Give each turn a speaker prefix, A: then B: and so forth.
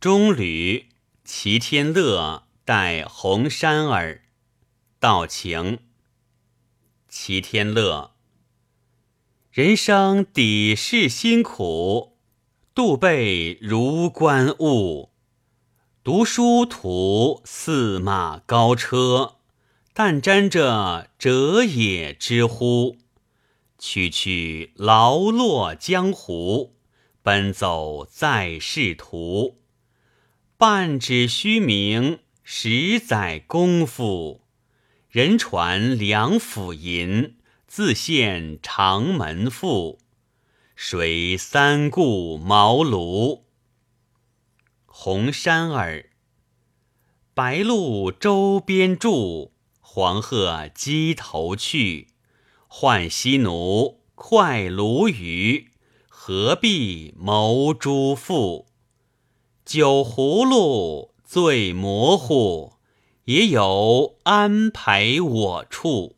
A: 中吕齐天乐待红山儿，道情。齐天乐，人生底是辛苦，度背如观物。读书途驷马高车，但沾着者也之乎？区区劳落江湖，奔走在仕途。半纸虚名，十载功夫。人传梁甫吟，自献长门赋。谁三顾茅庐？红山儿，白鹭洲边住，黄鹤矶头去。浣溪奴，快鲈鱼，何必谋诸父？酒葫芦最模糊，也有安排我处。